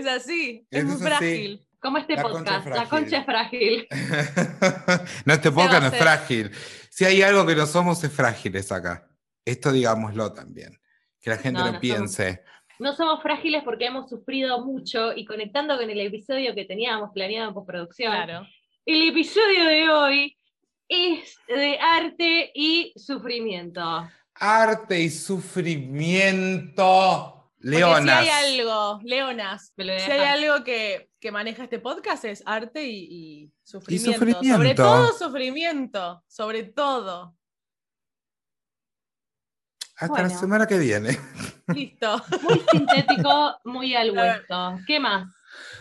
Es así, es muy así. frágil. Como este La concha podcast, es la concha es frágil. no, este podcast no es frágil. Si hay algo que no somos, es frágiles acá. Esto digámoslo también. Que la gente No, no, no somos. piense. No somos frágiles porque hemos sufrido mucho y conectando con el episodio que teníamos planeado en postproducción, Claro. el episodio de hoy es de arte y sufrimiento. Arte y sufrimiento. Porque Leonas. si hay algo, Leonas, si hay algo que, que maneja este podcast es arte y, y sufrimiento. sufrimiento. Sobre todo sufrimiento, sobre todo. Hasta la semana que viene. Listo. Muy sintético, muy al hueso. ¿Qué más?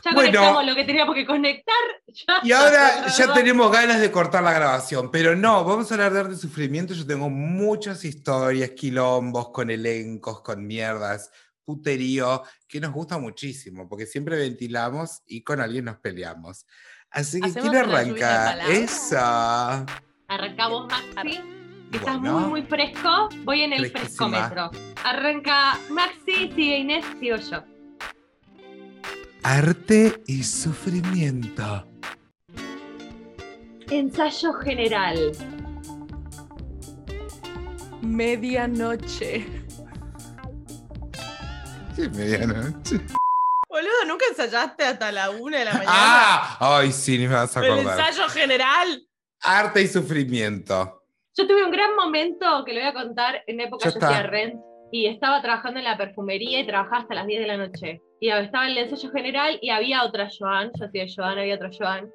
Ya Bueno. conectamos lo que teníamos que conectar. ya Y ahora ya tenemos ganas de cortar la grabación, pero no, vamos a hablar de arte y sufrimiento. Yo tengo muchas historias, quilombos, con elencos, con mierdas, puterío, que nos gusta muchísimo, porque siempre ventilamos y con alguien nos peleamos. Así que ¿Hacemos quiero arrancar. Esa. Arrancamos, Maxi. que Estás Bueno. muy, muy fresco. Voy en el frescómetro. Arranca Maxi, sigue Inés, sigo yo. Arte y sufrimiento. Ensayo general. Medianoche. Sí, medianoche. Boludo, ¿nunca ensayaste hasta la una de la mañana? ¡Ah! Ay, sí, ni me vas a El acordar. ensayo general. Arte y sufrimiento. Yo tuve un gran momento que lo voy a contar en época yo hacía rent y estaba trabajando en la perfumería y trabajaba hasta las 10 de la noche. Y estaba en el ensayo general y había otra Joan, yo hacía Joan, había otra Joan.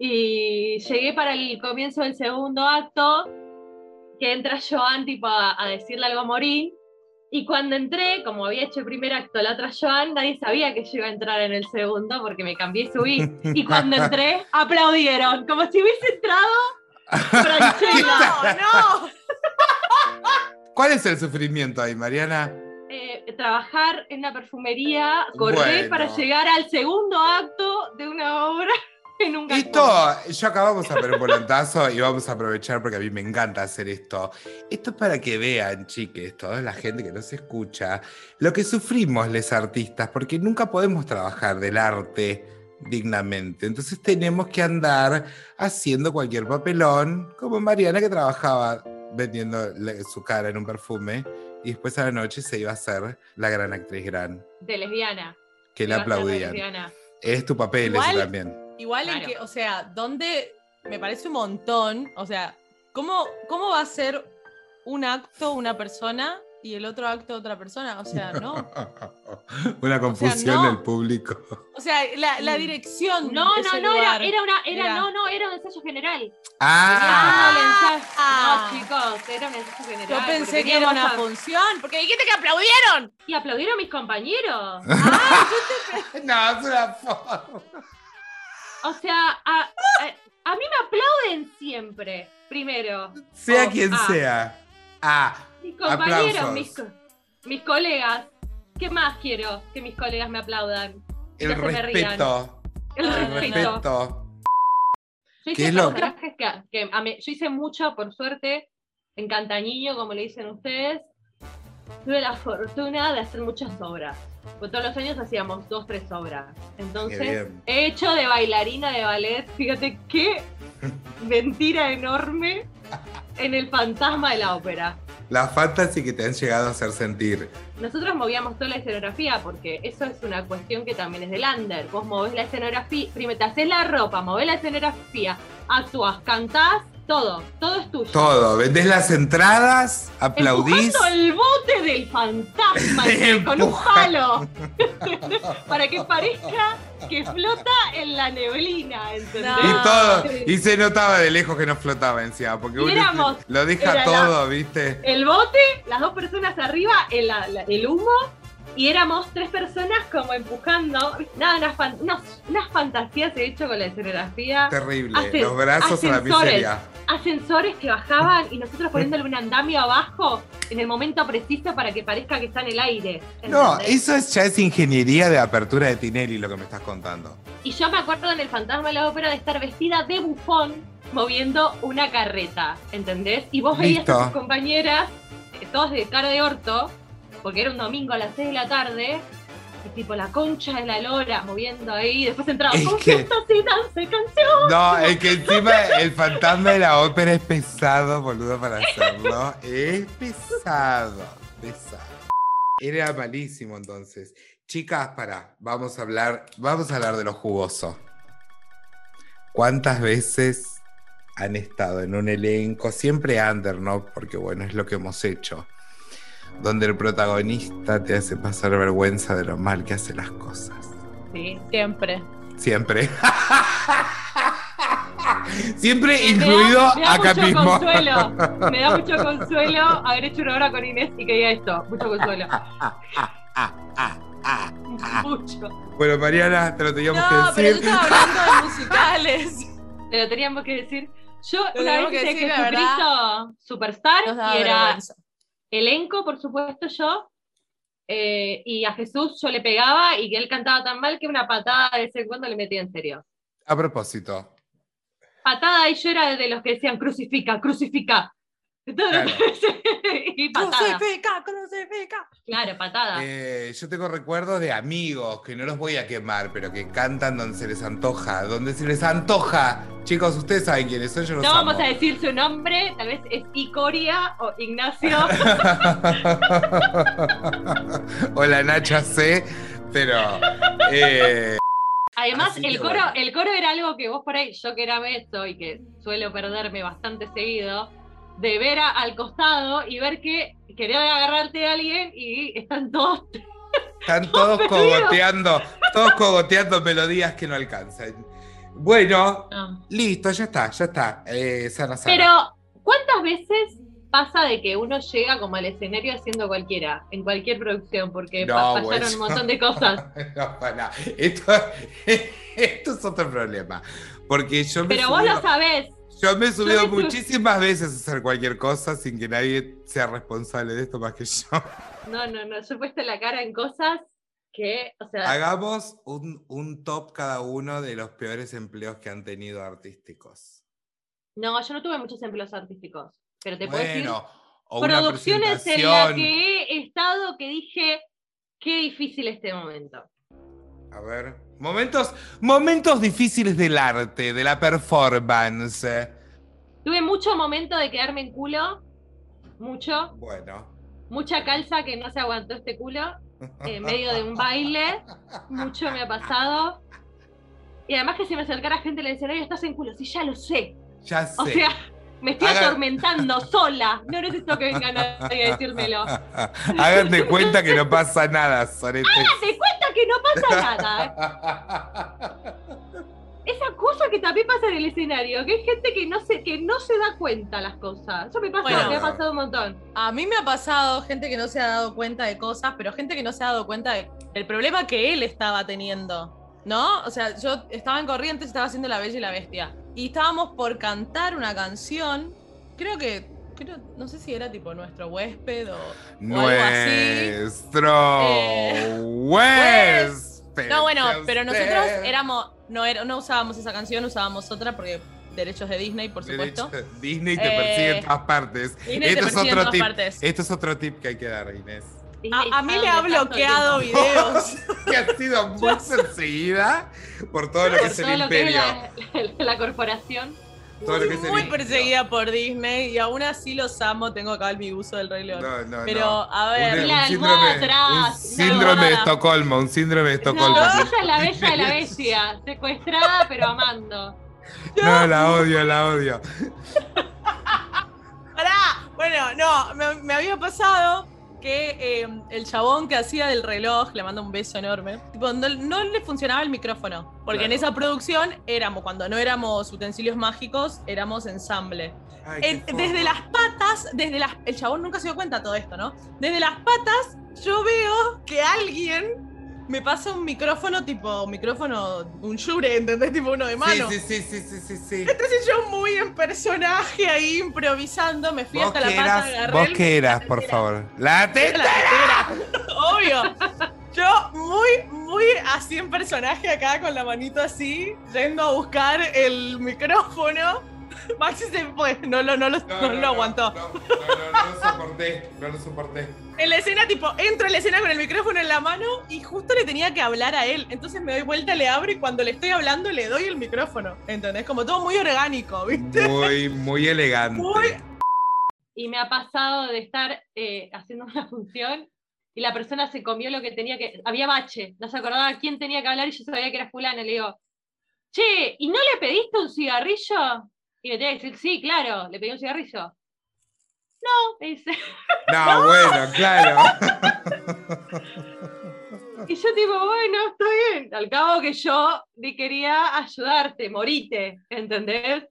Y llegué para el comienzo del segundo acto, que entra Joan tipo a, a decirle algo a Morín. Y cuando entré, como había hecho el primer acto la otra Joan, nadie sabía que yo iba a entrar en el segundo porque me cambié y subí. Y cuando entré, aplaudieron, como si hubiese entrado Franchella. No, no. ¿Cuál es el sufrimiento ahí, Mariana? eh, trabajar en una perfumería, correr Bueno. para llegar al segundo acto de una obra Esto, yo acá vamos a ver un volantazo y vamos a aprovechar porque a mí me encanta hacer esto. Esto es para que vean, chiques, toda la gente que nos escucha, lo que sufrimos los artistas, porque nunca podemos trabajar del arte dignamente. Entonces tenemos que andar haciendo cualquier papelón, como Mariana que trabajaba vendiendo le- su cara en un perfume y después a la noche se iba a hacer la gran actriz gran, De lesbiana. que de aplaudían. Es tu papel ese también. Igual en que, o sea, ¿dónde me parece un montón? O sea, ¿cómo, ¿cómo va a ser un acto una persona y el otro acto otra persona? O sea, no. Una confusión no. del público. O sea, la, la Mm. dirección. No, de no, ese no, era, lugar. era una, era, Era- no, no, era un ensayo general. Ah, ensayo- Ah. No, chicos, era un ensayo general. Yo pensé que era una a- función, porque dijiste que aplaudieron. Y aplaudieron mis compañeros. no, es una forma. O sea, a, a- a mí me aplauden siempre, primero. Sea quien ah. sea. Ah, Mis compañeros, mis, mis colegas. ¿Qué más quiero que mis colegas me aplaudan? el se me respeto. El respeto. respeto. Yo ¿Qué hice lo- que, que a mí- yo hice mucho, por suerte, en Cantañiño, como le dicen ustedes. Tuve la fortuna de hacer muchas obras. Porque todos los años hacíamos dos, tres obras. Entonces, he hecho de bailarina de ballet, fíjate qué mentira enorme en el fantasma de la ópera. La fantasy que te han llegado a hacer sentir. Nosotros movíamos toda la escenografía porque eso es una cuestión que también es del under. Vos movés la escenografía, primero te haces la ropa, movés la escenografía, actúas, cantás, todo, todo es tuyo. Todo. Vendés las entradas, aplaudís. Empujando el bote del fantasma che, con un palo para que parezca que flota en la neblina, ¿entendés? No. Y todo. Y se notaba de lejos que no flotaba encima. Porque Y uno éramos- lo deja la- todo, ¿viste? El bote, las dos personas arriba, el, la- el humo, y éramos tres personas como empujando. Nada, unas, fan- unas, unas fantasías he hecho con la escenografía. Terrible. Los brazos a la miseria. Ascensores que bajaban y nosotros poniéndole un andamio abajo en el momento preciso para que parezca que está en el aire. No, eso es, ya es ingeniería de apertura de Tinelli lo que me estás contando. Y yo me acuerdo en el fantasma de la ópera de estar vestida de bufón moviendo una carreta, ¿entendés? Y vos veías a tus compañeras, eh, todas de cara de orto, porque era un domingo a las 6 de la tarde, tipo la concha de la lora moviendo ahí, después entraba, Es ¿con que- y canción? No, es que encima el fantasma de la ópera es pesado, boludo, para hacerlo. Es pesado, pesado. Era malísimo entonces. Chicas, para, vamos a hablar, vamos a hablar de lo jugoso. ¿Cuántas veces han estado en un elenco, siempre under, ¿no? Porque bueno, es lo que hemos hecho. Donde el protagonista te hace pasar vergüenza de lo mal que hace las cosas. Sí. Siempre. Siempre. Siempre Me da- incluido me da acá mucho mismo. Consuelo, me da mucho consuelo haber hecho una hora con Inés y que diga esto. Mucho consuelo. Mucho. Bueno, Mariana, te lo teníamos No, que pero yo decir. estaba hablando de musicales. Te lo teníamos que decir. Yo Lo una vez que hice decir, la Jesucristo Superstar y era vergüenza. Elenco, por supuesto, yo. eh, y a Jesús yo le pegaba y que él cantaba tan mal que una patada de vez en cuando le metía en serio. A propósito, Patada y yo era de los que decían crucifica, crucifica. Claro. y patada. Crucifica, crucifica. Claro, patada. eh, yo tengo recuerdos de amigos que no los voy a quemar, pero que cantan donde se les antoja. Donde se les antoja. Chicos, ustedes saben quiénes son, yo los no vamos amo. a decir su nombre, tal vez es Icoria o Ignacio. Hola Nacha C, pero eh, Además, Así el coro, bueno. el coro era algo que vos por ahí, yo que era esto y que suelo perderme bastante seguido, de ver a- al costado y ver que querés agarrarte a alguien y están todos. están todos cogoteando, todos cogoteando melodías que no alcanzan. Bueno, No. listo, ya está, ya está. Eh, sana, sana. Pero, ¿cuántas veces pasa de que uno llega como al escenario haciendo cualquiera, en cualquier producción? Porque No, pasaron un montón de cosas. No, para. Esto, esto es otro problema. Porque yo me, Pero vos lo sabés. Yo me he subido muchísimas veces a hacer cualquier cosa sin que nadie sea responsable de esto más que yo. No, no, no. Yo he puesto la cara en cosas que, o sea, Hagamos un, un top cada uno de los peores empleos que han tenido artísticos. no, yo no tuve muchos empleos artísticos. Pero te puedo decir Bueno, o producciones en las que he estado que dije, qué difícil este momento. A ver. Momentos, momentos difíciles del arte, de la performance. Tuve mucho momento de quedarme en culo, mucho, Bueno. mucha calza que no se aguantó este culo, en medio de un baile, mucho me ha pasado. Y además que se me acercara gente del escenario, estás en culo, sí, ya lo sé. Ya sé. O sea, me estoy Haga- atormentando sola, no necesito que venga nadie a decírmelo. Hagan de cuenta que no pasa nada, soretes. Te cuenta que no pasa nada. Esa cosa que también pasa en el escenario, que hay gente que no se, que no se da cuenta las cosas. Eso me pasa, Bueno. me ha pasado un montón. A mí me ha pasado gente que no se ha dado cuenta de cosas, pero gente que no se ha dado cuenta de- del problema que él estaba teniendo. ¿No? O sea, yo estaba en Corrientes, estaba haciendo La Bella y la Bestia. Y estábamos por cantar una canción. Creo que. Creo, no sé si era tipo nuestro huésped o, o algo así. Nuestro Eh, huésped. No, bueno, pero nosotros éramos. No, era, no usábamos esa canción, usábamos otra porque derechos de Disney, por supuesto. Derecho- Disney te Eh, persigue en todas partes. Disney te Esto es persigue en otro todas tip. partes. Esto es otro tip que hay que dar, Inés. A, a mí me ha el bloqueado tiempo. videos. que ha sido muy perseguida por todo lo que Por es el que es imperio. la, la corporación. Todo lo que es el muy imperio. perseguida por Disney y aún así los amo. Tengo acá mi uso del Rey León. No, no, Pero, no. a ver, Un, la un síndrome, atrás, un la síndrome de. Estocolmo, un síndrome de Estocolmo. No, ella es la bella de la bestia, secuestrada pero amando. No, la odio, la odio. ¡Pará! Bueno, no, me, me había pasado que eh, el chabón que hacía del reloj, le mando un beso enorme, tipo, no, no le funcionaba el micrófono. Porque en esa producción éramos, cuando no éramos utensilios mágicos, éramos ensamble. Ay, En- qué desde las patas, desde las. El chabón nunca se dio cuenta de todo esto, ¿no? Desde las patas, yo veo que alguien me pasa un micrófono, tipo, micrófono, un shure, ¿entendés? Tipo uno de mano. Sí, sí, sí, sí, sí, sí. Entonces yo muy en personaje ahí improvisando, me fui ¿Vos hasta la pata, agarré ¿Vos qué eras, por favor? La tetera, obvio. Yo muy, muy así en personaje acá con la manito así, yendo a buscar el micrófono. Maxi se fue, no, lo- no, lo- no lo aguantó. No, no, no, no lo soporté, no lo soporté. En la escena, tipo, entro en la escena con el micrófono en la mano y justo le tenía que hablar a él. Entonces me doy vuelta, le abro y cuando le estoy hablando le doy el micrófono. ¿Entendés? Como todo muy orgánico, ¿viste? Muy, muy elegante. Muy- Y me ha pasado de estar eh, haciendo una función y la persona se comió lo que tenía que. Había bache, no se acordaba quién tenía que hablar y yo sabía que era fulano. Le digo, che, ¿y no le pediste un cigarrillo? Y me tenía que decir, sí, claro, le pedí un cigarrillo. No, me dice. No, bueno, claro. Y yo tipo, bueno, está bien. Al cabo que yo ni quería ayudarte, morite, ¿entendés?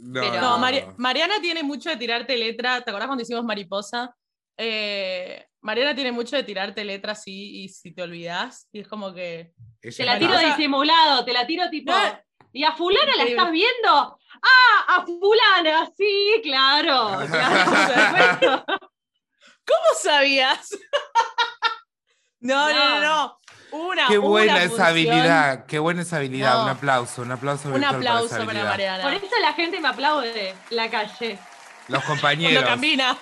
No, Pero- No, Mari- Mariana tiene mucho de tirarte letra. ¿Te acordás cuando hicimos Mariposa? Eh, Mariana tiene mucho de tirarte letra así y si te olvidas. Y es como que. Ella Te la tiro Mariposa- disimulado, te la tiro tipo. No. ¿Y a fulana la estás viendo? ¡Ah! ¡A fulana! Sí, claro. claro. ¿Cómo sabías? no, no, no, No. Una, Qué una buena esa función. habilidad, qué buena esa habilidad. No. Un aplauso, un aplauso. Un aplauso para habilidad. Mariana. Por eso la gente me aplaude la calle. Los compañeros. camina.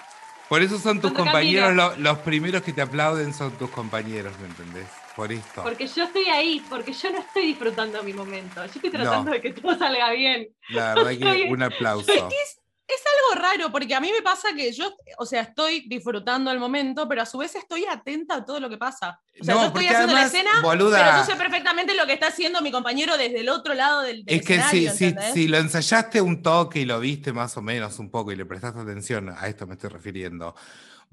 Por eso son tus Cuando compañeros, lo- los primeros que te aplauden son tus compañeros, ¿me entendés? Por esto. Porque yo estoy ahí, porque yo no estoy disfrutando mi momento. Yo estoy tratando No. de que todo salga bien. La verdad que un aplauso. Es que es, es algo raro, porque a mí me pasa que yo, o sea, estoy disfrutando el momento, pero a su vez estoy atenta a todo lo que pasa. O sea, No, yo estoy haciendo además, la escena, boluda, pero yo sé perfectamente lo que está haciendo mi compañero desde el otro lado del, del Es que si, escenario, si, si lo ensayaste un toque y lo viste más o menos un poco y le prestaste atención, a esto me estoy refiriendo,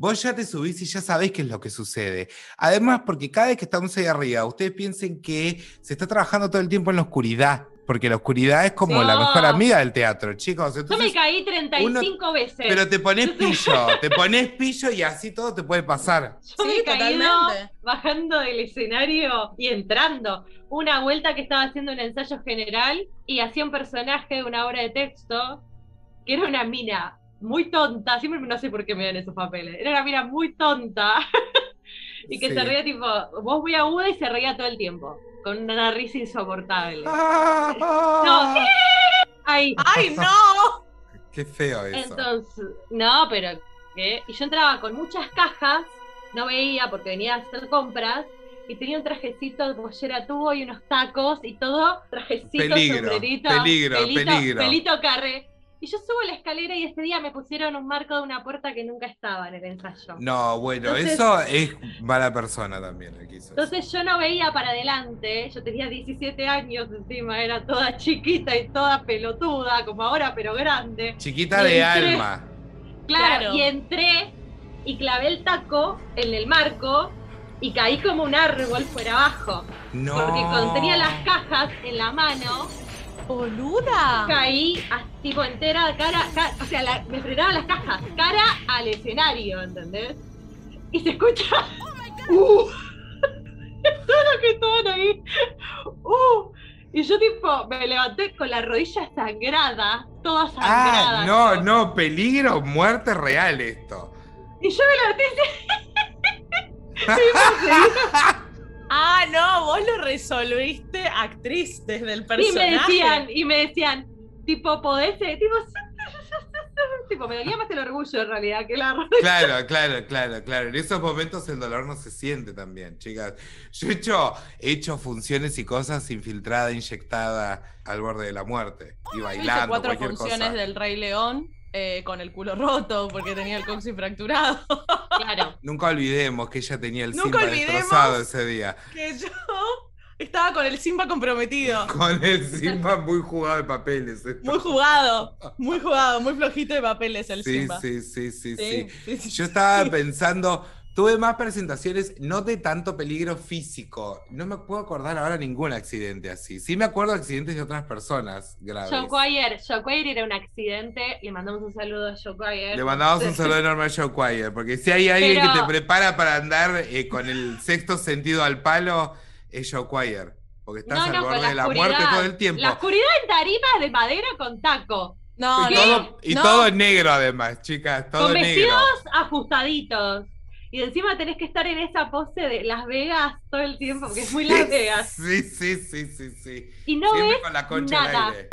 vos ya te subís y ya sabés qué es lo que sucede. Además, porque cada vez que estamos ahí arriba, ustedes piensen que se está trabajando todo el tiempo en la oscuridad, porque la oscuridad es como Sí. la mejor amiga del teatro, chicos. Yo me caí 35 veces. pero te pones pillo, te pones pillo y así todo te puede pasar. Yo me Sí, he caído totalmente. bajando del escenario y entrando. Una vuelta que estaba haciendo un ensayo general y hacía un personaje de una obra de texto que era una mina muy tonta. Siempre no sé por qué me dan esos papeles. Era una mina muy tonta y que Sí. se reía tipo, vos muy aguda y se reía todo el tiempo. Con una risa insoportable. No, Ahí. ¡Ay, no! Qué feo eso. Entonces, no, pero ¿qué? Y yo entraba con muchas cajas, no veía porque venía a hacer compras, y tenía un trajecito de pollera tubo y unos tacos y todo, trajecito, Peligro, sombrerito, peligro, pelito, peligro. pelito carre. Y yo subo la escalera y ese día me pusieron un marco de una puerta que nunca estaba en el ensayo. No, bueno, Entonces- eso es mala persona también. el que hizo eso. Entonces yo no veía para adelante, yo tenía 17 años encima, era toda chiquita y toda pelotuda, como ahora, pero grande. Chiquita y de entré- alma. Claro, Claro. y entré y clavé el taco en el marco y caí como un árbol fuera abajo. No. Porque cuando tenía las cajas en la mano, ¡Boluda! caí tipo entera, cara, ca- o sea, la- me frenaban las cajas, cara al escenario, ¿entendés? Y se escucha. ¡Uh! Todo lo que estaban ahí. ¡Uh! Y yo tipo me levanté con la rodilla sangrada, toda sangrada. Ah, no, no, peligro, muerte real esto. Y yo me levanté y Ah, no, vos lo resolviste actriz desde el Y personaje. me decían, y me decían, tipo, podés, eh, tipo, tipo, me dolía más el orgullo en realidad que la. Claro, claro, claro, claro. En esos momentos el dolor no se siente también, chicas. Yo he hecho, he hecho funciones y cosas infiltrada, inyectada al borde de la muerte. Y Yo hice bailando, cuatro funciones cosa. del Rey León eh, con el culo roto porque tenía el coxis fracturado. Claro. Nunca olvidemos que ella tenía el Nunca Simba destrozado ese día. que yo estaba con el Simba comprometido. Con el Simba muy jugado de papeles. esto. Muy jugado, muy jugado, muy flojito de papeles el Sí, Simba. sí, sí, sí, sí. Sí, sí, sí, Yo estaba pensando, tuve más presentaciones, no de tanto peligro físico. No me puedo acordar ahora ningún accidente así. Sí me acuerdo de accidentes de otras personas graves. Joe Quire, Joe Quire era un accidente, le mandamos un saludo a Joe Quire. Le mandamos un saludo enorme a Joe Quire, porque si hay alguien Pero- que te prepara para andar eh, con el sexto sentido al palo, es Joe Quire. Porque estás No, al no, con borde de la muerte todo el tiempo. La oscuridad en tarima de madera con taco. No, y no, todo, y no. todo negro además, chicas, todo con negro. vestidos ajustaditos. Y encima tenés que estar en esa pose de Las Vegas todo el tiempo, porque es muy Las Vegas. Sí, sí, sí, sí, sí. Y no Siempre ves con la concha nada. al aire.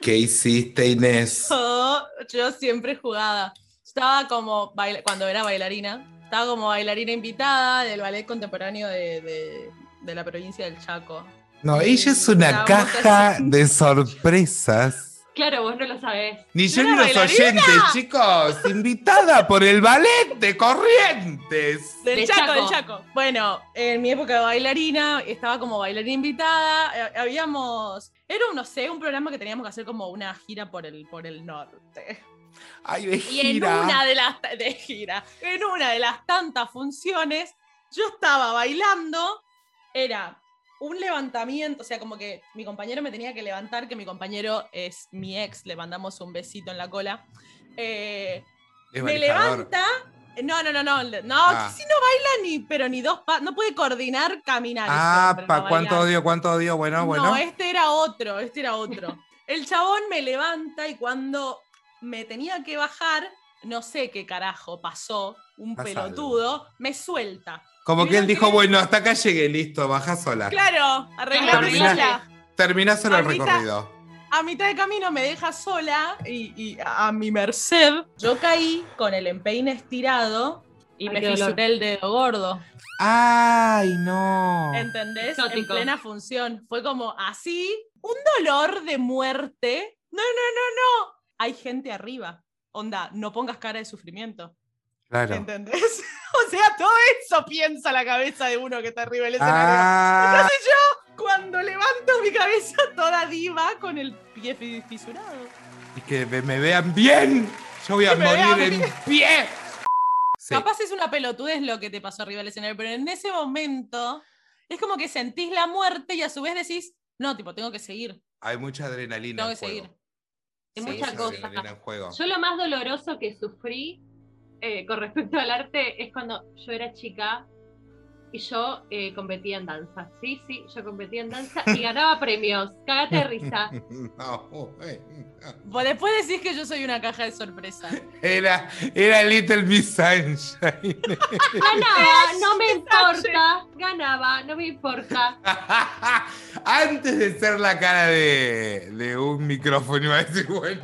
¿Qué hiciste, Inés? Yo, yo siempre jugaba. Estaba como, baila- cuando era bailarina, estaba como bailarina invitada del ballet contemporáneo de, de- de la provincia del Chaco. No, ella es una caja de sorpresas. Claro, vos no lo sabés. Ni yo ¿No ni los oyentes, chicos. Invitada por el ballet de Corrientes. Del De Chaco, Chaco. del Chaco. Bueno, en mi época de bailarina, estaba como bailarina invitada. eh, Habíamos. Era, un, no sé, un programa que teníamos que hacer como una gira por el, por el norte. Ay, de Y en gira. una de las de gira, en una de las tantas funciones, yo estaba bailando, era un levantamiento, o sea, como que mi compañero me tenía que levantar, que mi compañero es mi ex, le mandamos un besito en la cola. Eh, me levanta. No, no, no, no, no, Ah. si no baila ni, pero ni dos pasos, no puede coordinar caminar. ese Ah, pa, no ¿cuánto odio, cuánto odio? Bueno, No, bueno. este era otro, este era otro. El chabón me levanta y cuando me tenía que bajar, no sé qué carajo pasó, un Pasa pelotudo, me suelta. Como que él dijo, que- bueno, hasta acá llegué, listo, baja sola. Claro, arreglá sola. Termina solo el mitad- recorrido. A mitad de camino me deja sola y, y a mi merced, yo caí con el empeine estirado y Ay, me fisuré el dedo gordo. Ay, no. ¿Entendés? En Exótico. plena función. Fue como así, un dolor de muerte. No, no, no, no. Hay gente arriba. Onda, no pongas cara de sufrimiento. Claro. ¿Entendés? O sea, todo eso piensa la cabeza de uno que está arriba del escenario. Ah, Entonces yo, cuando levanto mi cabeza toda diva con el pie fi- fisurado. y que me, vean bien. Yo voy a morir en pie. Sí. Capaz es una pelotudez lo que te pasó arriba del escenario, pero en ese momento es como que sentís la muerte y a su vez decís, no, tipo, tengo que seguir. Hay mucha adrenalina Tengo en que juego. seguir. Hay Sí, mucha cosa. adrenalina en juego. Yo lo más doloroso que sufrí eh, con respecto al arte es cuando yo era chica y yo eh, competía en danza. Sí, sí, yo competía en danza y ganaba premios. Cágate de risa. No, bueno. Vos después decís que yo soy una caja de sorpresa. Era, era Little Miss Sunshine. Ganaba, no me importa. Ganaba, no me importa. Antes de ser la cara de, de un micrófono, iba a decir, bueno,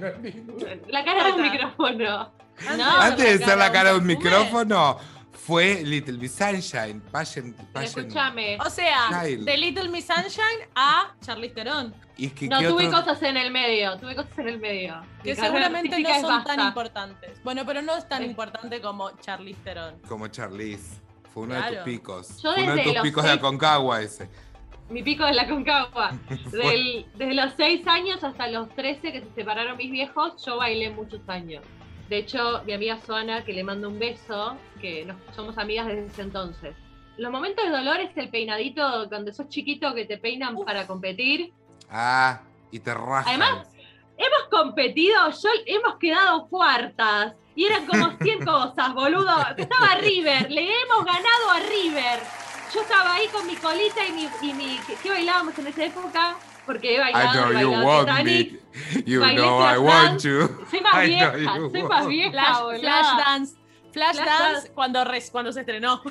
La cara de un micrófono. Antes No, antes de ser la cara de de un micrófono, fue Little Miss Sunshine. Passion, passion. escúchame. O sea, Child. de Little Miss Sunshine a Charlize Theron, Y es que, No, ¿qué tuve otro- cosas en el medio. Tuve cosas en el medio. que seguramente no son tan importantes. Bueno, pero no es tan Sí. importante como Charlize Theron. Como Charlize. Fue uno de Claro. tus picos. Yo Fue uno de tus picos de seis- Aconcagua ese. Mi pico es la concagua. Del- desde los 6 años hasta los 13 que se separaron mis viejos, yo bailé muchos años. De hecho, mi amiga Suana, que le mando un beso, que nos, somos amigas desde ese entonces. Los momentos de dolor es el peinadito cuando sos chiquito que te peinan para competir. Ah, y te rajan. Además, Hemos competido, yo, hemos quedado cuartas. Y eran como 100 cosas, boludo. Estaba River, le hemos ganado a River. Yo estaba ahí con mi colita y mi. Y mi ¿qué, qué bailábamos en esa época? Porque he I bailado, know he you bailado want Titanic. me. You bailé know I Flash want Dance. you. Soy más I vieja, soy más vieja, Flash. Flash Dance. Flash, Flash Dance Dance. cuando, res- cuando se estrenó.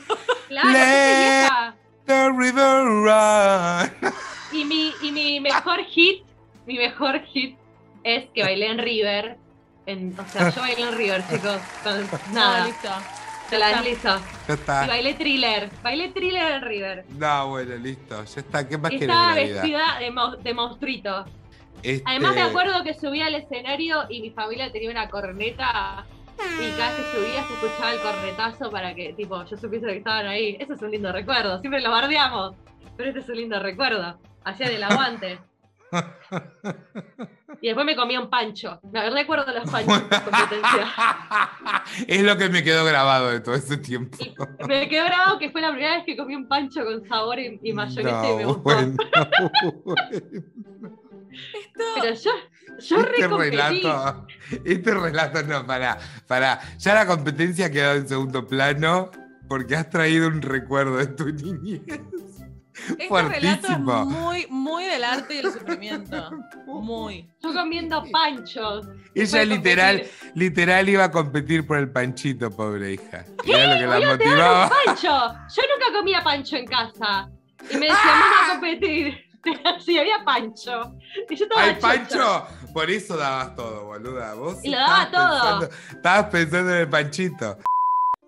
Claro, Let-. The river run. Y mi, y mi mejor hit, mi mejor hit es que bailé en River. En, o sea, yo bailé en River, chicos. Con No, nada, listo. Te la Ya está. deslizo. Ya Y está. bailé thriller. Bailé thriller en River. No, bueno, listo. Ya está. ¿Qué más Y querés estaba vida? vestida de, mo- de monstruito. Este, Además me acuerdo que subí al escenario y mi familia tenía una corneta y cada vez que subía se escuchaba el cornetazo para que tipo yo supiese que estaban ahí. Eso es un lindo recuerdo. Siempre lo bardeamos, pero este es un lindo recuerdo. Hacía del aguante. Y después me comía un pancho. Me recuerdo los panchos en competencia. es lo que me quedó grabado de todo ese tiempo. Y me quedó grabado que fue la primera vez que comí un pancho con sabor y, y mayonesa y me No, gustó. bueno. Esto, Pero yo, yo Este recompetí. relato, este relato no, para, para. Ya la competencia ha quedado en segundo plano porque has traído un recuerdo de tu niñez. Este relato es fuertísimo. muy, muy del arte y el sufrimiento. Muy. Yo comiendo panchos. Ella literal, competir. literal iba a competir por el panchito, pobre hija. Era lo que la motivaba. Pancho. Yo nunca comía pancho en casa. Y me decían, vamos a competir. Sí, había pancho. Y yo estaba ¡Ay. Pancho! Por eso dabas todo, boluda. Vos Y lo daba todo. pensando- estabas pensando en el panchito.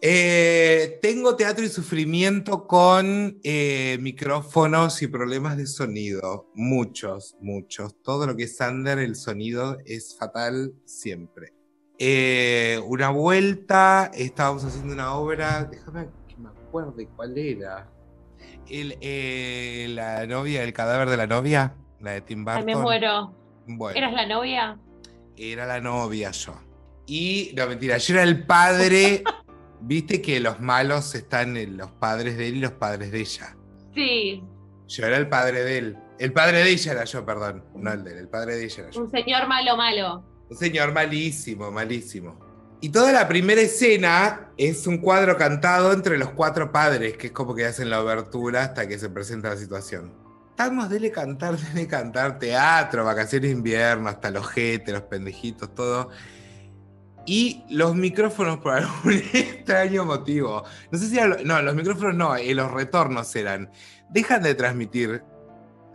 Eh, tengo teatro y sufrimiento con eh, micrófonos y problemas de sonido. Muchos, muchos. Todo lo que es under, el sonido es fatal siempre. Eh, una vuelta, estábamos haciendo una obra, déjame que me acuerde cuál era. El, la novia, el cadáver de la novia, la de Tim Ay, Burton. me muero. Bueno, ¿Eras la novia? era la novia yo. Y, no, mentira, yo era el padre. Viste que los malos están en los padres de él y los padres de ella. Sí, Yo era el padre de él. El padre de ella era yo, perdón. No el de él, el padre de ella era yo. un señor malo, malo. Un señor malísimo, malísimo. Y toda la primera escena es un cuadro cantado entre los cuatro padres, que es como que hacen la obertura hasta que se presenta la situación. Estamos, dele cantar, dele cantar, teatro, vacaciones de invierno, hasta los jetes, los pendejitos, todo. Y los micrófonos por algún extraño motivo. No sé si eran, lo- no, los micrófonos no, eh, los retornos eran. Dejan de transmitir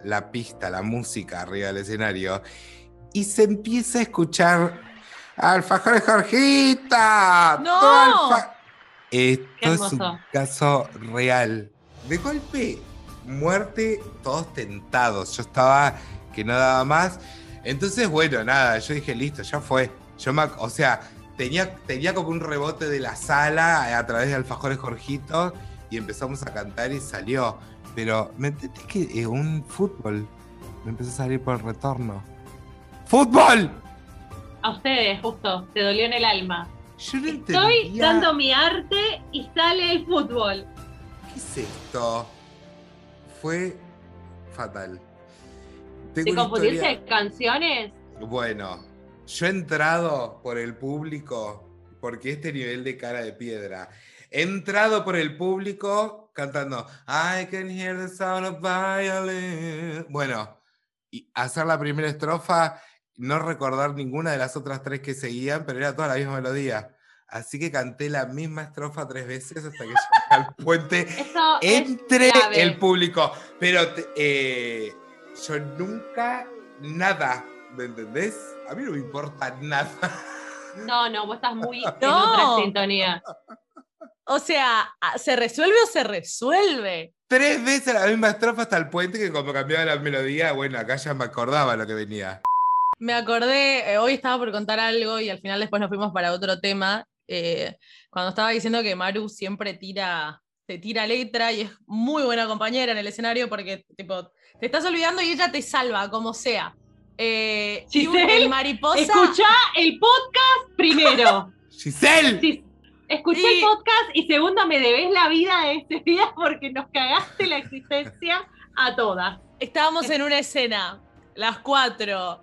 la pista, la música arriba del escenario y se empieza a escuchar Alfajores Jorgita. ¡No! tú alfa-". Esto es un caso real. De golpe, muerte, todos tentados. Yo estaba que no daba más. Entonces, bueno, nada, yo dije, listo, ya fue. Yo me, o sea, tenía, tenía como un rebote de la sala a través de Alfajores Jorgito y empezamos a cantar y salió. Pero, ¿me entendés que eh, un fútbol me empezó a salir por el retorno? ¡Fútbol! A ustedes, justo. Te dolió en el alma. Yo no Estoy entendía- dando mi arte y sale el fútbol. ¿Qué es esto? Fue fatal. Tengo ¿Te confundiste de canciones? Bueno, yo he entrado por el público, porque este nivel de cara de piedra. He entrado por el público cantando I can hear the sound of violin. Bueno, y hacer la primera estrofa, no recordar ninguna de las otras tres que seguían, pero era toda la misma melodía. Así que canté la misma estrofa tres veces hasta que llegué al puente Eso entre el público. Pero eh, yo nunca, nada, ¿me entendés? A mí no me importa nada. No, no, vos estás muy en No. otra sintonía. O sea, ¿se resuelve o se resuelve? Tres veces la misma estrofa hasta el puente que como cambiaba la melodía, bueno, acá ya me acordaba lo que venía. Me acordé, eh, hoy estaba por contar algo y al final después nos fuimos para otro tema. eh, cuando estaba diciendo que Maru siempre tira, te tira letra y es muy buena compañera en el escenario porque tipo, te estás olvidando y ella te salva, como sea. Eh, y un- Giselle, el mariposa. Escucha el podcast primero. ¡Giselle! Escuché Sí. el podcast y segundo, me debes la vida de este día porque nos cagaste la existencia a todas. Estábamos en una escena, las cuatro,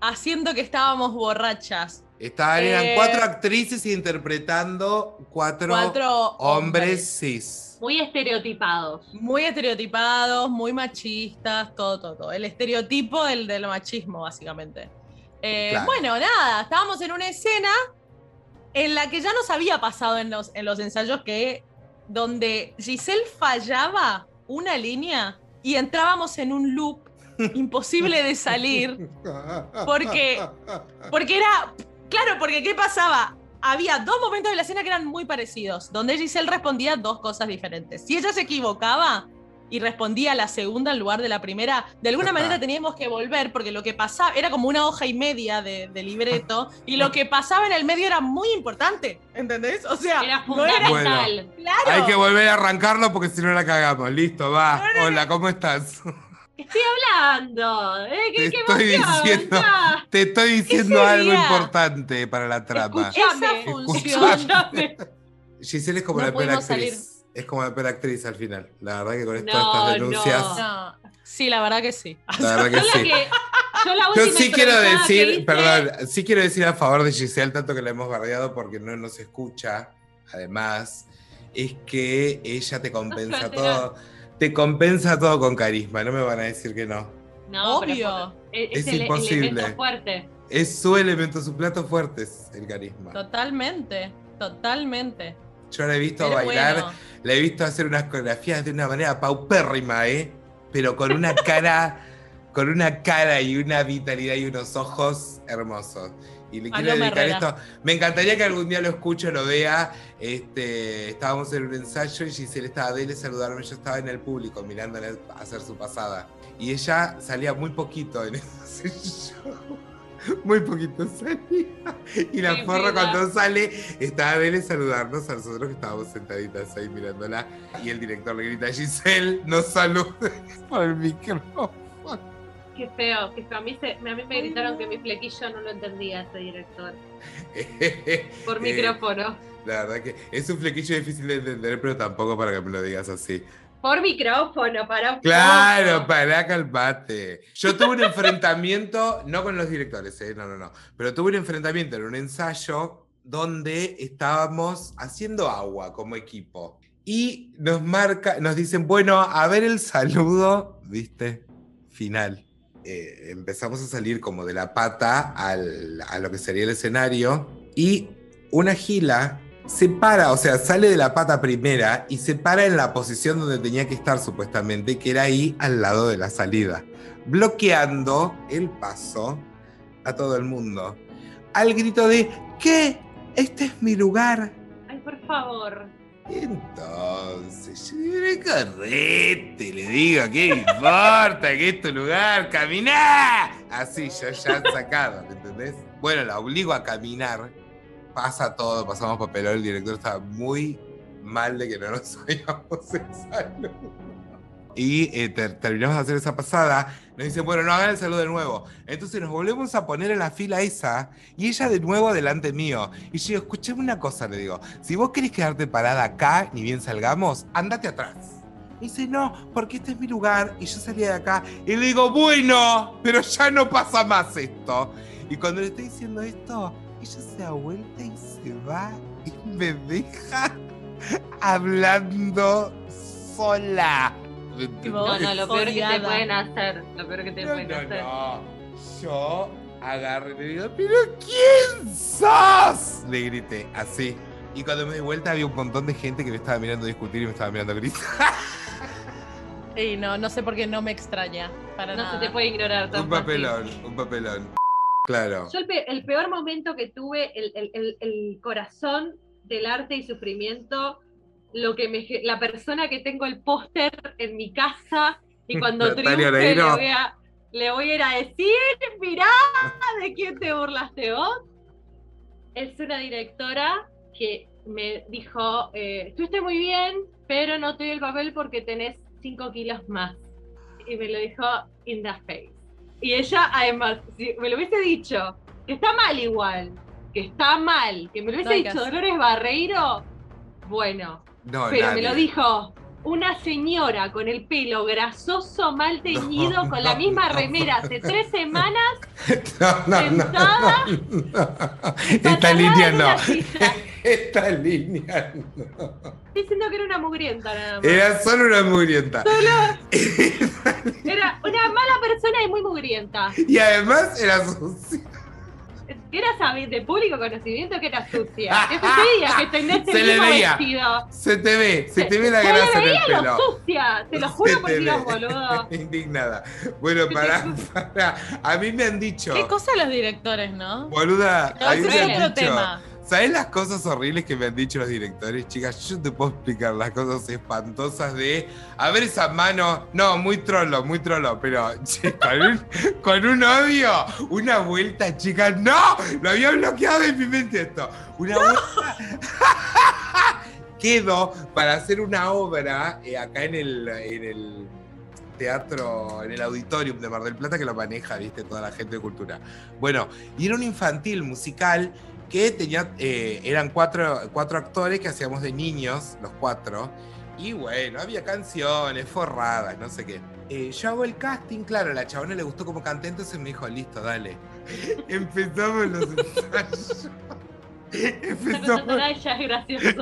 haciendo que estábamos borrachas. Estaban, eran Eh, cuatro actrices interpretando cuatro, Cuatro hombres cis. Muy estereotipados. Muy estereotipados, muy machistas, todo, todo, todo. El estereotipo del, del machismo, básicamente. Eh, Claro. Bueno, nada, estábamos en una escena en la que ya nos había pasado en los, en los ensayos que donde Giselle fallaba una línea y entrábamos en un loop imposible de salir. Porque- Porque era, claro, porque ¿qué pasaba? Había dos momentos de la escena que eran muy parecidos, donde Giselle respondía dos cosas diferentes. Si ella se equivocaba y respondía la segunda en lugar de la primera, de alguna manera teníamos que volver, porque lo que pasaba era como una hoja y media de, de libreto, y lo que pasaba en el medio era muy importante, ¿entendés? O sea, Era claro. Hay que volver a arrancarlo porque si no la cagamos. Listo, va. Hola, ¿cómo estás? Estoy hablando. ¿eh? ¿Qué, Te qué estoy emoción, diciendo. ya. Te estoy diciendo algo importante para la trama. Esa función. Giselle es como No la peor pudimos actriz. Es como la peor actriz al final. La verdad que con No, todas estas denuncias, No, sí, la verdad que sí. la verdad Yo que sí. yo la Yo última sí quiero decir, hice- perdón, sí quiero decir a favor de Giselle, tanto que la hemos bardeado porque no nos escucha, además, es que ella te compensa todo, te compensa todo con carisma, no me van a decir que no. No, pero Obvio. es, Es el imposible. elemento fuerte. Es su elemento, su plato fuerte es el carisma. Totalmente, totalmente. Yo la he visto Pero bailar, bueno. la he visto hacer unas coreografías de una manera paupérrima, ¿eh? Pero con una cara, con una cara y una vitalidad y unos ojos hermosos. Y le quiero dedicar Herrera. esto. Me encantaría que algún día lo escuche, lo vea. Este, estábamos en un ensayo y Giselle estaba de él saludarme. Yo estaba en el público mirándola hacer su pasada. Y ella salía muy poquito en ese show. Muy poquito salía. Y la Sí, sí, cuando sale estaba Vélez saludarnos a nosotros que estábamos sentaditas ahí mirándola. Y el director le grita, Giselle, nos salude por el micrófono. Qué feo, qué feo. A mí, se- a mí me gritaron que mi flequillo no lo entendía ese director. Por Eh, micrófono. La verdad que es un flequillo difícil de entender, pero tampoco para que me lo digas así. Por micrófono, para un Claro, para calmate. Yo tuve un enfrentamiento, no con los directores, eh, no, no, no, pero tuve un enfrentamiento en un ensayo donde estábamos haciendo agua como equipo. Y nos marca, nos dicen, bueno, a ver el saludo, ¿viste? Final. Eh, empezamos a salir como de la pata al- a lo que sería el escenario y una gila se para, o sea, sale de la pata primera y se para en la posición donde tenía que estar supuestamente, que era ahí al lado de la salida, bloqueando el paso a todo el mundo. Al grito de, ¿qué? Este es mi lugar. Ay, por favor. Entonces, yo digo, correte, le digo, ¿qué importa? Que es tu lugar, caminá. Así, yo ya sacado, ¿me entendés? Bueno, la obligo a caminar, pasa todo, pasamos papelón, el director estaba muy mal de que no nos habíamos el saludo. Y eh, ter- terminamos de hacer esa pasada, nos dicen, bueno, no hagan el saludo de nuevo. Entonces nos volvemos a poner en la fila esa, y ella de nuevo delante mío. Y yo escuchame una cosa, le digo, si vos querés quedarte parada acá, ni bien salgamos, andate atrás. Me dice, no, porque este es mi lugar y yo salía de acá. Y le digo, bueno, pero ya no pasa más esto. Y cuando le estoy diciendo esto, ella se da vuelta y se va y me deja hablando sola. ¿Me Tipo, No, no, lo peor que te pueden hacer. Lo peor que te No, pueden no, hacer. no. Yo agarré y le digo, ¿pero quién sos? Le grité, así. Y cuando me di vuelta había un montón de gente que me estaba mirando discutir y me estaba mirando gritar. Y no, no sé por qué no me extraña. Para No nada. se te puede ignorar tan un fácil. papelón, un papelón. Claro. Yo el, pe- el peor momento que tuve, el, el- el- el corazón del arte y sufrimiento, lo que me, la persona que tengo el póster en mi casa y cuando triunfe le voy, a, le voy a ir a decir, mirá, ¿de quién te burlaste vos? Es una directora que me dijo, eh, estuviste muy bien, pero no te doy el papel porque tenés 5 kilos más. Y me lo dijo in the face. Y ella, además, si me lo hubiese dicho, que está mal igual, que está mal, que me lo No hubiese hay dicho. Dolores Barreiro, bueno, No, pero nadie. me lo dijo una señora con el pelo grasoso, mal teñido, No, con la misma no. remera hace tres semanas, No, no, no, sentada, Esta línea no. Esta línea no. diciendo que era una mugrienta nada más. Era solo una mugrienta. Era una mala persona y muy mugrienta. Y además era sucia. Que era sabi- de público conocimiento que era sucia. Que sucedía que tenés Se el le mismo veía. vestido. Se te ve, se te ve la Se le grasa en el veía lo pelo. sucia, te lo Se juro por te Dios, boludo. Indignada. Bueno, para, para. A mí me han dicho. Qué cosa los directores, ¿no? Boluda, No, a mí me han dicho. tema. ¿Sabes las cosas horribles que me han dicho los directores, chicas? Yo te puedo explicar las cosas espantosas de. A ver esa mano. No, muy trolo, muy trolo, pero che, con, un, con un odio, una vuelta, chicas. ¡No! Lo había bloqueado en mi mente esto. Una vuelta. Quedo para hacer una obra eh, acá en el, en el teatro, en el auditorium de Mar del Plata que lo maneja, viste, toda la gente de cultura. Bueno, y era un infantil musical que tenía, eh, eran cuatro, cuatro actores que hacíamos de niños, los cuatro, y bueno, había canciones, forradas, no sé qué. Eh, yo hago el casting, claro, a la chabona le gustó como canté, entonces me dijo, listo, dale. Empezamos los ensayos. Empezamos.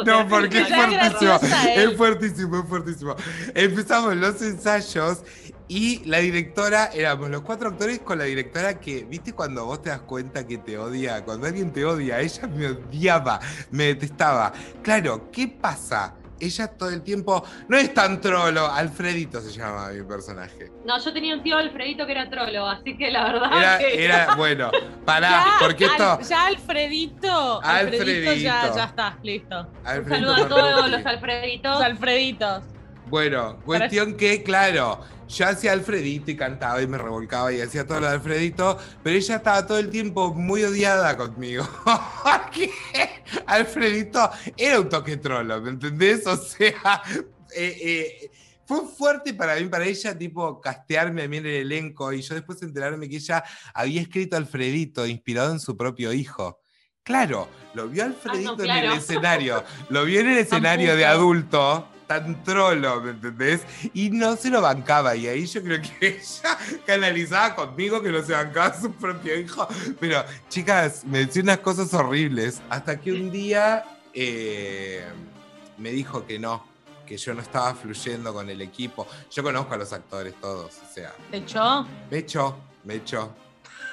No, porque es fuertísimo. Es fuertísimo, es fuertísimo. Empezamos los ensayos y la directora, éramos los cuatro actores con la directora que, viste, cuando vos te das cuenta que te odia, cuando alguien te odia, ella me odiaba, me detestaba. Claro, ¿qué pasa? ella todo el tiempo, no es tan trolo, Alfredito se llama mi personaje. No, yo tenía un tío Alfredito que era trolo, así que la verdad Era, que... era bueno, pará, Ya, porque esto... Al- ya Alfredito. Alfredito, ya, Alfredito. ya está, listo. Un Alfredito saludo a todos los Alfreditos. Los Alfreditos. Bueno, cuestión que, claro, yo hacía Alfredito y cantaba y me revolcaba y hacía todo lo de Alfredito, pero ella estaba todo el tiempo muy odiada conmigo. Porque Alfredito era un toque trolo, ¿me entendés? O sea, eh, eh, fue fuerte para mí, para ella, tipo, castearme a mí en el elenco y yo después enterarme que ella había escrito Alfredito inspirado en su propio hijo. Claro, lo vio Alfredito en claro. el escenario, lo vio en el escenario de adulto, tan trolo, ¿me entendés? Y no se lo bancaba, y ahí yo creo que ella canalizaba conmigo que no se bancaba a su propio hijo. Pero, chicas, me decía unas cosas horribles, hasta que un día eh, me dijo que no, que yo no estaba fluyendo con el equipo. Yo conozco a los actores todos, o sea, ¿Te echó? me echó, me echó.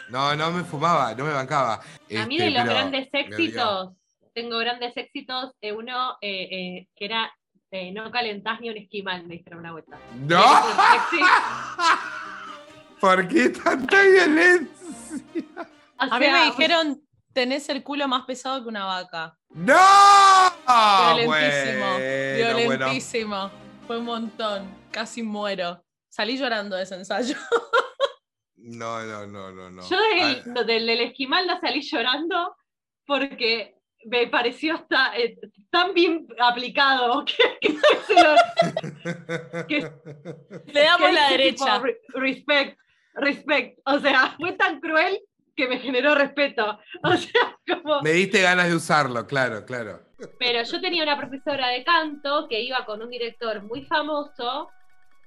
No, no me fumaba, no me bancaba. A mí Este, de los pero grandes éxitos, tengo grandes éxitos, eh, uno eh, eh, que era eh, no calentás ni un esquimal, me dijeron una vuelta. ¡No! ¿Por qué tanta violencia? O A mí me dijeron, tenés el culo más pesado que una vaca. ¡No! violentísimo, Bueno, bueno. violentísimo. Fue un montón. Casi muero. Salí llorando de ese ensayo. No, no, no, no, no. Yo del, no, del, del esquimal la salí llorando porque me pareció hasta, eh, tan bien aplicado que, que se lo- que- Le damos que la derecha. tipo, "Re- respect, respect. O sea, fue tan cruel que me generó respeto. O sea, como... Me diste ganas de usarlo, claro, claro. Pero yo tenía una profesora de canto que iba con un director muy famoso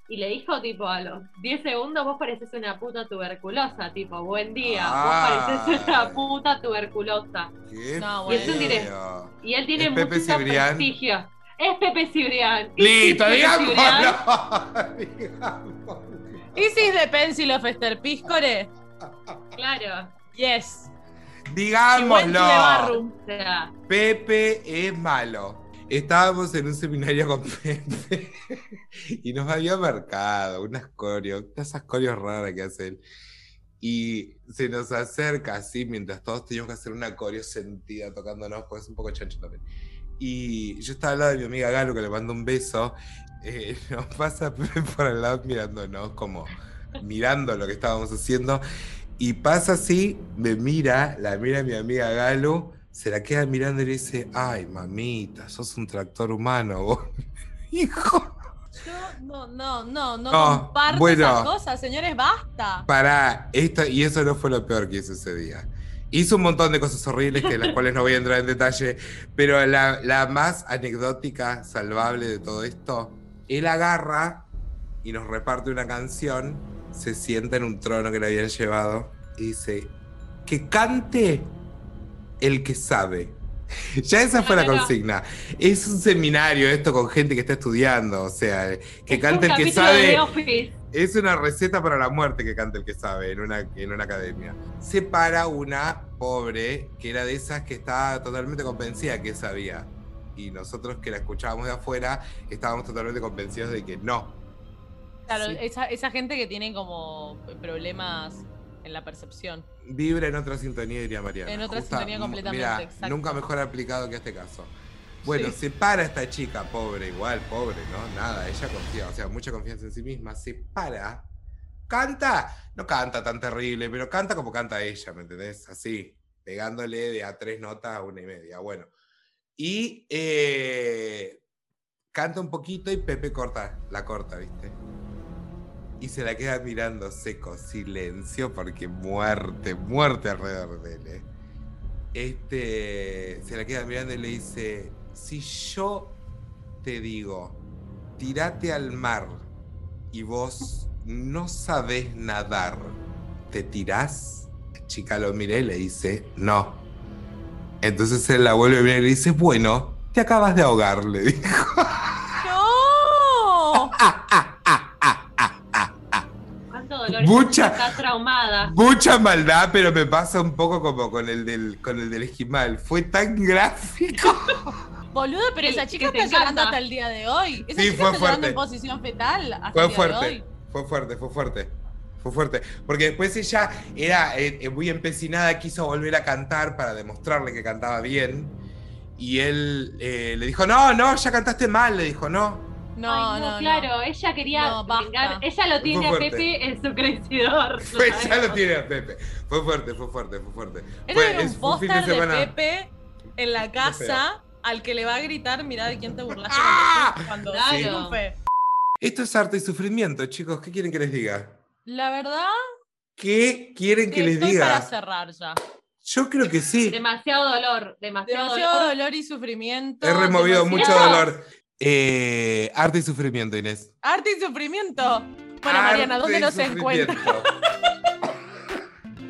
y le dijo, tipo, a los 10 segundos, vos pareces una puta tuberculosa, tipo, buen día, vos pareces Ay. una puta tuberculosa. Qué No, Y es un direct- feo. Y él tiene ¿Es Pepe muchísimo Cibrián? prestigio. Es Pepe Cibrián. Listo, Pepe digámoslo. Cibrián, Digámoslo. ¿Is this the pencil of Esther Piscore? Claro. Yes. Digámoslo. Pepe es malo. Estábamos en un seminario con Pepe y nos había marcado unas coreos, esas coreos raras que hace él. Y se nos acerca así mientras todos teníamos que hacer una coreo sentida tocándonos, porque es un poco chancho también. Y yo estaba al lado de mi amiga Galo, que le mando un beso. eh, nos pasa por al lado mirándonos, como mirando lo que estábamos haciendo. Y pasa así, me mira, la mira mi amiga Galo, se la queda mirando y le dice, ay, mamita, sos un tractor humano, vos. Hijo. Yo no, no, no, no, No, comparto bueno. esas cosas, señores, basta. Pará, esto, y eso no fue lo peor que hizo ese día. Hizo un montón de cosas horribles que las cuales no voy a entrar en detalle, pero la, la más anecdótica, salvable de todo esto, él agarra y nos reparte una canción, se sienta en un trono que le habían llevado y dice, que cante el que sabe. Ya esa fue la consigna. Es un seminario esto con gente que está estudiando, o sea, que es cante el que sabe. Es una receta para la muerte que canta el que sabe en una, en una academia. Se para una pobre que era de esas que estaba totalmente convencida que sabía. Y nosotros que la escuchábamos de afuera estábamos totalmente convencidos de que no. Claro, Sí. esa, esa gente que tiene como problemas en la percepción. Vibra en otra sintonía, diría Mariana. En otra sintonía completamente, exacto. nunca mejor aplicado que este caso. Bueno, Sí. se para esta chica, pobre, igual, pobre, ¿no? Nada, ella confía, o sea, mucha confianza en sí misma. Se para, canta, no canta tan terrible, pero canta como canta ella, ¿me entendés? Así, pegándole de a tres notas a una y media, bueno. Y eh, canta un poquito y Pepe corta, la corta, ¿viste? Y se la queda mirando seco, silencio, porque muerte, muerte alrededor de él. ¿eh? Este, se la queda mirando y le dice, si yo te digo, tirate al mar y vos no sabés nadar, ¿te tirás? La chica lo mira y le dice, no. Entonces él la vuelve a mirar y le dice, bueno, te acabas de ahogar, le dijo. ¡No! ¿Cuánto dolor? Mucha- Está traumada. Mucha maldad, pero me pasa un poco como con el del, con el del esquimal. Fue tan gráfico. Boludo, pero esa chica está llorando encanta. hasta el día de hoy. Esa Sí, chica fue está llorando fuerte. en posición fetal hasta Fue el día de fuerte, hoy. fue fuerte, fue fuerte. Fue fuerte. Porque después ella era eh, eh, muy empecinada, quiso volver a cantar para demostrarle que cantaba bien. Y él eh, le dijo, no, no, ya cantaste mal. Le dijo, no. No, Ay, no, no. claro, ella quería No, vengar- Ella lo tiene a. Pepe en su crecidor. Pues ya lo tiene a Pepe. Fue fuerte, fue fuerte, fue fuerte. Era Fue- ver es- un póster de, semana- Pepe en la casa al que le va a gritar, mirá de quién te burlaste ¡Ah! cuando. Esto es arte y sufrimiento, chicos. ¿Qué quieren que les diga? La verdad, ¿Qué quieren que que les estoy para diga? cerrar ya. Yo creo que sí. Demasiado dolor, demasiado, Demasiado dolor. dolor y sufrimiento. He removido mucho dolor. Eh, arte y sufrimiento, Inés. Arte y sufrimiento. Bueno, Mariana, ¿dónde nos encuentras? sufrimiento.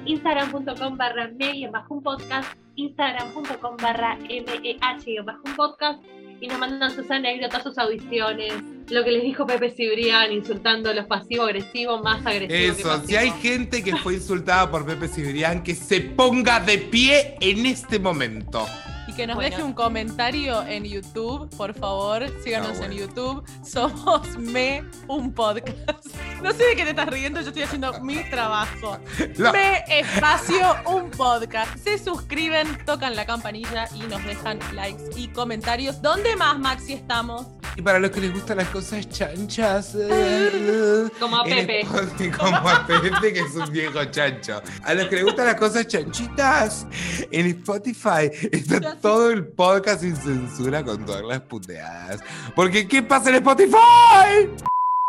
Instagram.com barra me bajo un podcast, Instagram.com barra meh bajo un podcast y nos mandan sus anécdotas, sus audiciones, lo que les dijo Pepe Cibrián, insultando a los pasivo-agresivos, más agresivos. Eso, si hay gente que fue insultada por Pepe Cibrián, que se ponga de pie en este momento. Que nos Bueno. deje un comentario en YouTube, por favor. Síganos Ah, bueno. en YouTube. Somos Me, un podcast. No sé de qué te estás riendo, yo estoy haciendo mi trabajo. No. Me, espacio, un podcast. Se suscriben, tocan la campanilla y nos dejan likes y comentarios. ¿Dónde más, Maxi, estamos? Y para los que les gustan las cosas chanchas. eh, Como a Pepe. Spotify, Como a Pepe, que es un viejo chancho. A los que les gustan las cosas chanchitas, en Spotify está todo el podcast sin censura con todas las puteadas. Porque ¿qué pasa en Spotify?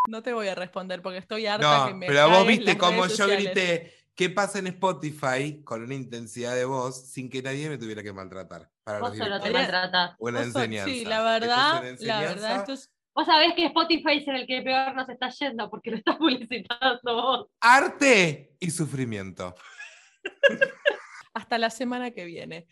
No te voy a responder porque estoy harta que No, me pero vos viste cómo yo grité ¿qué pasa en Spotify? con una intensidad de voz sin que nadie me tuviera que maltratar. Para los Vos solo te maltratás. Vos sos- enseñanza. Sí, la Esto verdad, es la verdad, enseñanza. esto es Vos sabés que Spotify es en el que peor nos está yendo porque lo estás publicitando vos. Arte y sufrimiento. hasta la semana que viene.